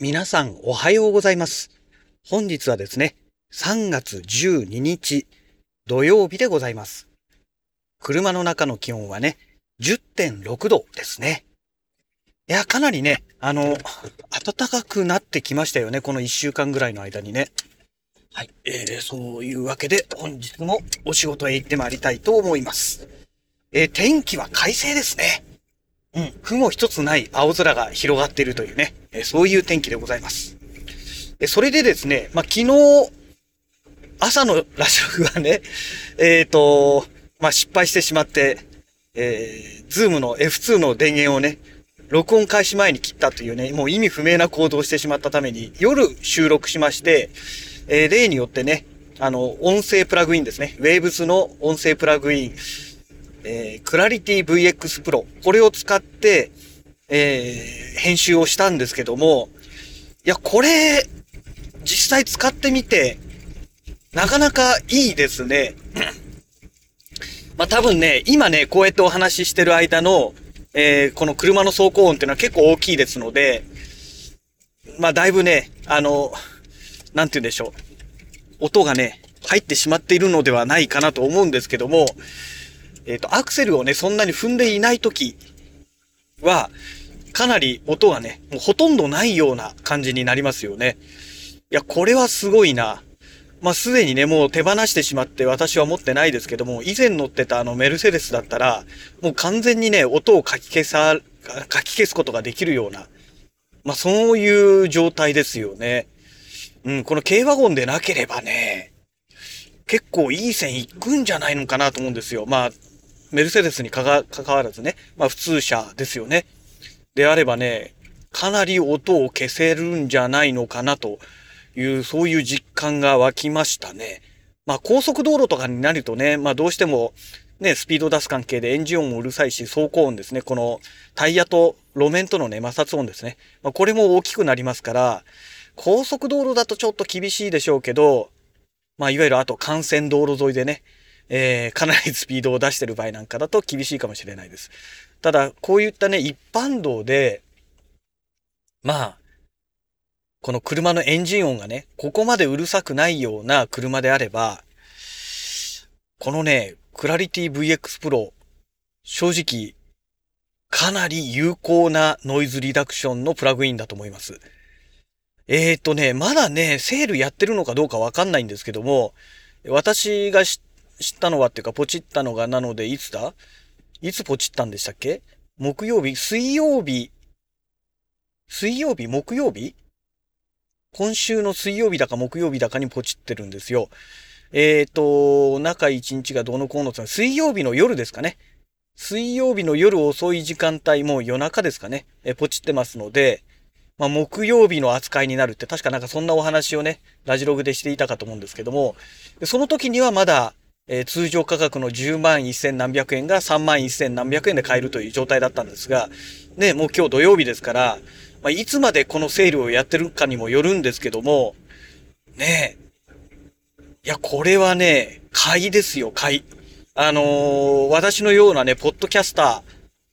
皆さんおはようございます。本日はですね、3月12日土曜日でございます。車の中の気温はね、10.6度ですね。いや、かなりね、あの、暖かくなってきましたよね、この1週間ぐらいの間にね。はい。えー、そういうわけで、本日もお仕事へ行ってまいりたいと思います。えー天気は快晴ですね。うん。雲一つない青空が広がっているというね、えそういう天気でございます。えそれでですね、まあ、昨日、朝のラジオがね、えっ、と、まあ、失敗してしまって、えー、ズームの F2 の電源をね、録音開始前に切ったというね、もう意味不明な行動をしてしまったために、夜収録しまして、えー例によってね、あの、音声プラグインですね。Waves の音声プラグイン、えー、クラリティ VX Pro。これを使って、えー編集をしたんですけども、いや、これ、実際使ってみて、なかなかいいですね。まあ、多分ね、今ね、こうやってお話ししてる間の、えーこの車の走行音っていうのは結構大きいですので、まあ、だいぶね、あの、なんて言うんでしょう。音がね、入ってしまっているのではないかなと思うんですけども、えっ、と、アクセルをね、そんなに踏んでいないときは、かなり音がね、もうほとんどないような感じになりますよね。いや、これはすごいな。まあ、すでにね、もう手放してしまって私は持ってないですけども、以前乗ってたあのメルセデスだったら、もう完全にね、音を書き消さ、書き消すことができるような、まあ、そういう状態ですよね。うん、この軽ワゴンでなければね、結構いい線いくんじゃないのかなと思うんですよ。まあ、メルセデスにかが関わらずね、まあ普通車ですよね。であればね、かなり音を消せるんじゃないのかなという、そういう実感が湧きましたね。まあ高速道路とかになるとね、まあどうしてもね、スピード出す関係でエンジン音もうるさいし、走行音ですね。このタイヤと路面とのね、摩擦音ですね。まあこれも大きくなりますから、高速道路だとちょっと厳しいでしょうけど、まあいわゆるあと幹線道路沿いでね、えー、かなりスピードを出してる場合なんかだと厳しいかもしれないです。ただ、こういったね、一般道で、まあ、この車のエンジン音がね、ここまでうるさくないような車であれば、このね、クラリティ VX Pro、正直、かなり有効なノイズリダクションのプラグインだと思います。えーとね、まだね、セールやってるのかどうかわかんないんですけども、私が知っ知ったのはっていうか、ポチったのがなので、いつだ？いつポチったんでしたっけ？木曜日？水曜日？水曜日？木曜日？今週の水曜日だか木曜日だかにポチってるんですよ。えーと、中1日がどのこうのって水曜日の夜ですかね。水曜日の夜遅い時間帯、もう夜中ですかね。えポチってますので、まあ、木曜日の扱いになるって、確かなんかそんなお話をね、ラジログでしていたかと思うんですけども、その時にはまだ、えー通常価格の10万1000何百円が3万1000何百円で買えるという状態だったんですが、ね、もう今日土曜日ですから、まあ、いつまでこのセールをやってるかにもよるんですけども、ねいや、これはね、買いですよ、買い。あのー私のようなね、ポッドキャスタ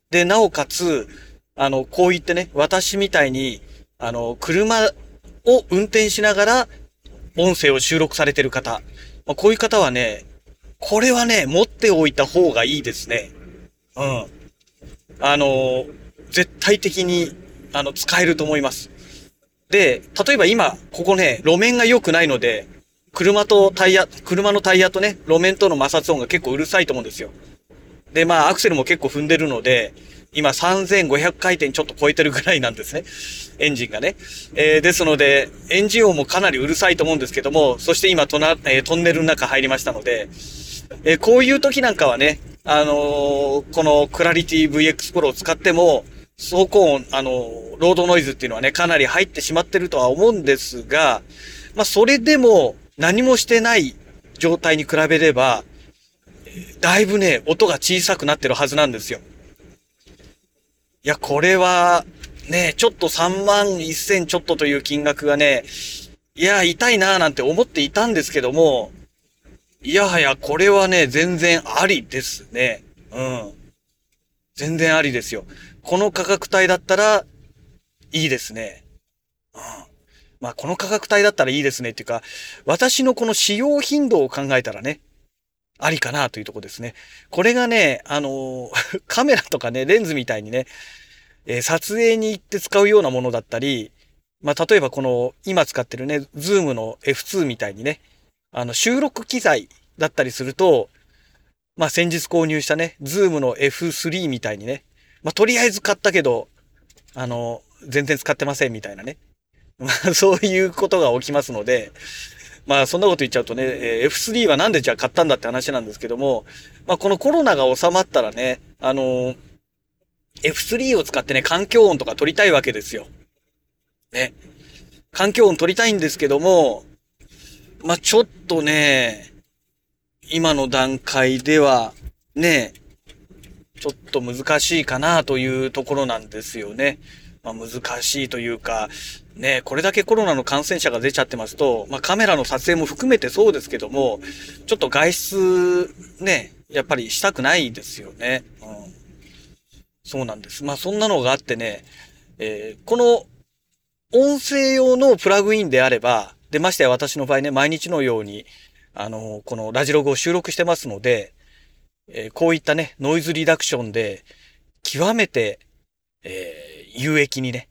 ーで、なおかつ、あの、こう言ってね、私みたいに、あの、車を運転しながら、音声を収録されてる方。まあ、こういう方はね、これはね、持っておいた方がいいですね。うん。あの、絶対的に、あの、使えると思います。で、例えば今、ここね、路面が良くないので、車とタイヤ、車のタイヤとね、路面との摩擦音が結構うるさいと思うんですよ。で、まあ、アクセルも結構踏んでるので、今3500回転ちょっと超えてるぐらいなんですね。エンジンがね。えーですので、エンジン音もかなりうるさいと思うんですけども、そして今トナ、えートンネルの中入りましたので、えーこういう時なんかはね、あのーこのクラリティ VX Pro を使っても、走行音、あのーロードノイズっていうのはね、かなり入ってしまってるとは思うんですが、まあ、それでも何もしてない状態に比べれば、だいぶね、音が小さくなってるはずなんですよ。いや、これは、ね、ちょっと3万1000ちょっとという金額がね、いや、痛いなぁなんて思っていたんですけども、いやはや、これはね、全然ありですね。うん。全然ありですよ。この価格帯だったら、いいですね。うん。まあ、この価格帯だったらいいですねっていうか、私のこの使用頻度を考えたらね、ありかなというとこですね。これがね、あの カメラとかね、レンズみたいにね、えー、撮影に行って使うようなものだったり、まあ、例えばこの、今使ってるね、ズームの F2 みたいにね、あの、収録機材だったりすると、まあ、先日購入したね、ズームの F3 みたいにね、まあ、とりあえず買ったけど、あの、全然使ってませんみたいなね。まあ、そういうことが起きますので、まあ、そんなこと言っちゃうとね、F3 はなんでじゃあ買ったんだって話なんですけども、まあ、このコロナが収まったらね、あの、F3 を使ってね、環境音とか取りたいわけですよ。ね。環境音取りたいんですけども、まあ、ちょっとね、今の段階では、ね、ちょっと難しいかなというところなんですよね。まあ、難しいというか、ね、これだけコロナの感染者が出ちゃってますと、まあ、カメラの撮影も含めてそうですけども、ちょっと外出、ね、やっぱりしたくないですよね。うん。そうなんです。まあ、そんなのがあってね、えー、この音声用のプラグインであれば、で、ましてや私の場合ね、毎日のように、あの、このラジログを収録してますので、えー、こういったね、ノイズリダクションで、極めて、えー、有益にね、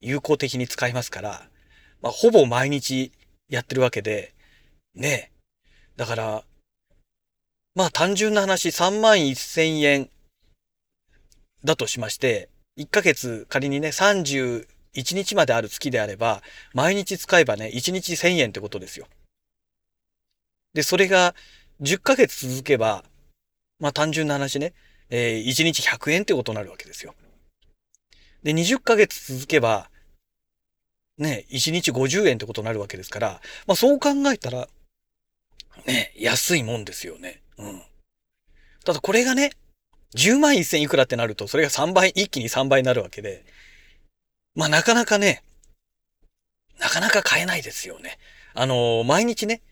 有効的に使いますから、まあ、ほぼ毎日やってるわけで、ねだから、まあ単純な話、3万1000円だとしまして、1ヶ月仮にね、30 1日まである月であれば、毎日使えばね、1日1000円ってことですよ。で、それが10ヶ月続けば、まあ単純な話ね、えー、1日100円ってことになるわけですよ。で、20ヶ月続けば、ね、1日50円ってことになるわけですから、まあそう考えたら、ね、安いもんですよね。うん。ただこれがね、10万1000いくらってなると、それが3倍、一気に3倍になるわけで、まあなかなかね、なかなか買えないですよね。あのー、毎日ね、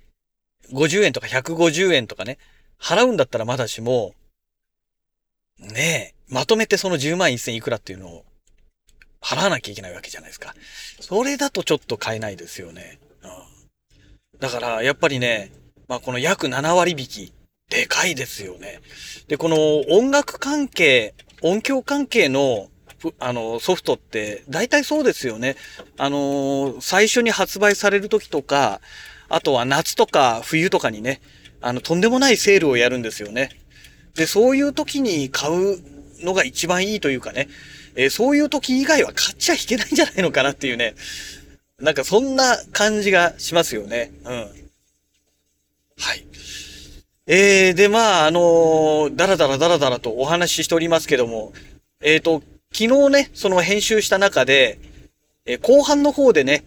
50円とか150円とかね、払うんだったらまだしも、ねえ、まとめてその10万1000いくらっていうのを払わなきゃいけないわけじゃないですか。それだとちょっと買えないですよね。うん、だから、やっぱりね、まあこの約7割引き、でかいですよね。で、この音楽関係、音響関係のあの、ソフトって、大体そうですよね。あの最初に発売される時とか、あとは夏とか冬とかにね、あの、とんでもないセールをやるんですよね。で、そういう時に買うのが一番いいというかね、えー、そういう時以外は買っちゃいけないんじゃないのかなっていうね、なんかそんな感じがしますよね。うん。はい。えー、で、まあ、あのー、だらだらだらだらとお話ししておりますけども、えっ、ー、と、昨日ね、その編集した中で、え、後半の方でね、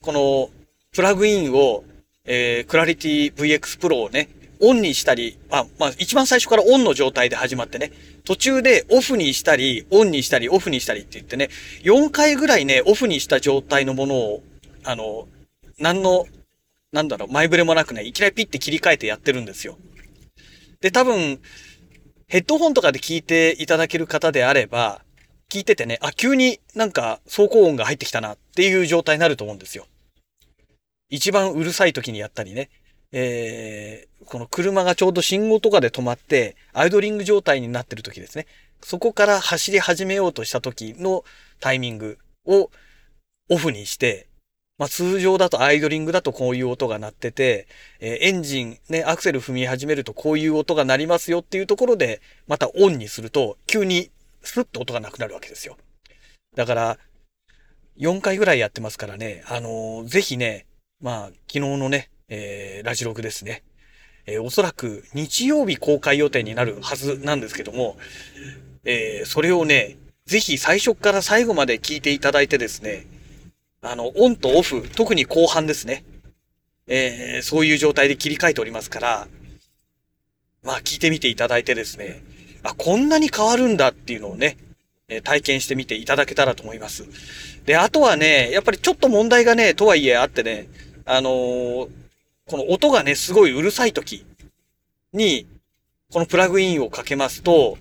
このプラグインを、えー、クラリティ VX Pro をね、オンにしたり、あ、まあ、一番最初からオンの状態で始まってね、途中でオフにしたり、オンにしたり、オフにしたりって言ってね、4回ぐらいね、オフにした状態のものを、あの、何の、なんだろう、前触れもなくね、いきなりピッて切り替えてやってるんですよ。で、多分、ヘッドホンとかで聞いていただける方であれば、聞いててね、あ、急になんか走行音が入ってきたなっていう状態になると思うんですよ。一番うるさい時にやったりね。えー、この車がちょうど信号とかで止まって、アイドリング状態になってる時ですね。そこから走り始めようとした時のタイミングをオフにして、まあ通常だとアイドリングだとこういう音が鳴ってて、えー、エンジン、ね、アクセル踏み始めるとこういう音が鳴りますよっていうところで、またオンにすると、急にスッと音がなくなるわけですよ。だから、4回ぐらいやってますからね、あのー、ぜひね、まあ、昨日のね、えー、ラジログですね。えー、おそらく日曜日公開予定になるはずなんですけども、えー、それをね、ぜひ最初から最後まで聞いていただいてですね、あの、オンとオフ、特に後半ですね。えー、そういう状態で切り替えておりますから、まあ聞いてみていただいてですね、あ、こんなに変わるんだっていうのをね、え体験してみていただけたらと思います。で、あとはね、やっぱりちょっと問題がね、とはいえあってね、あのー、この音がね、すごいうるさい時に、このプラグインをかけますと、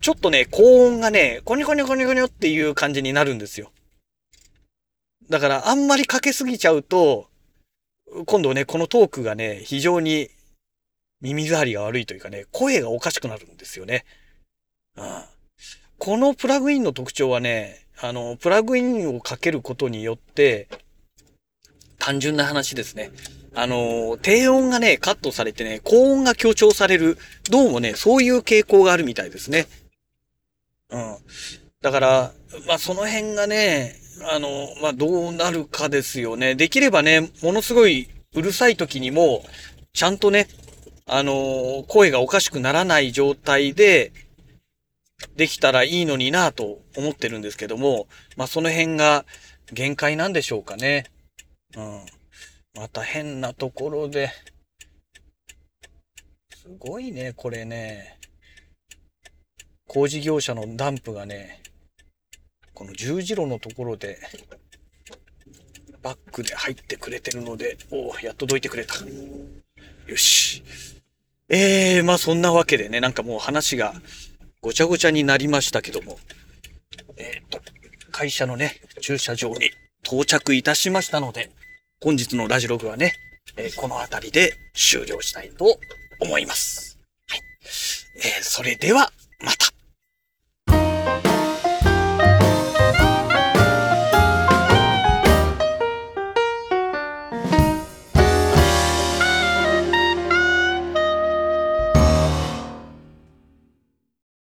ちょっとね、高音がね、コニコニコニコニョっていう感じになるんですよ。だからあんまりかけすぎちゃうと、今度ね、このトークがね、非常に耳障りが悪いというかね、声がおかしくなるんですよね。うん、このプラグインの特徴はね、あの、プラグインをかけることによって、単純な話ですね。あの、低音がね、カットされてね、高音が強調される、どうもね、そういう傾向があるみたいですね。うん。だから、まあ、その辺がね、あの、まあ、どうなるかですよね。できればね、ものすごいうるさい時にも、ちゃんとね、あの、声がおかしくならない状態で、できたらいいのになぁと思ってるんですけども、まあ、その辺が限界なんでしょうかね。うん。また変なところで。すごいね、これね。工事業者のダンプがね、この十字路のところで、バックで入ってくれてるので、おお、やっとどいてくれた。よし。えー、まあそんなわけでね、なんかもう話がごちゃごちゃになりましたけども、えっ、ー、と、会社のね、駐車場に到着いたしましたので、本日のラジログはね、えー、この辺りで終了したいと思います。はい。えー、それでは、また。